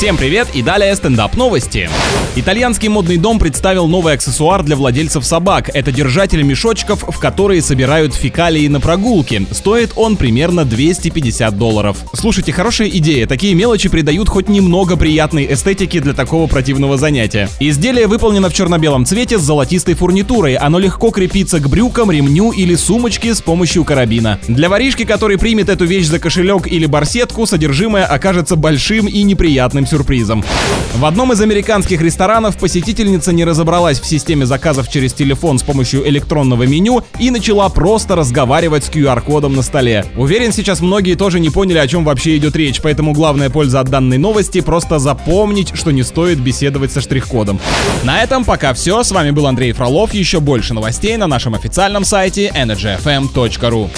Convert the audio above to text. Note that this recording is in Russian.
Всем привет и далее стендап новости. Итальянский модный дом представил новый аксессуар для владельцев собак. Это держатель мешочков, в которые собирают фекалии на прогулке. Стоит он примерно 250 долларов. Слушайте, хорошая идея. Такие мелочи придают хоть немного приятной эстетики для такого противного занятия. Изделие выполнено в черно-белом цвете с золотистой фурнитурой. Оно легко крепится к брюкам, ремню или сумочке с помощью карабина. Для воришки, который примет эту вещь за кошелек или барсетку, содержимое окажется большим и неприятным сюрпризом. В одном из американских ресторанов посетительница не разобралась в системе заказов через телефон с помощью электронного меню и начала просто разговаривать с QR-кодом на столе. Уверен, сейчас многие тоже не поняли, о чем вообще идет речь, поэтому главная польза от данной новости просто запомнить, что не стоит беседовать со штрих-кодом. На этом пока все. С вами был Андрей Фролов. Еще больше новостей на нашем официальном сайте energyfm.ru.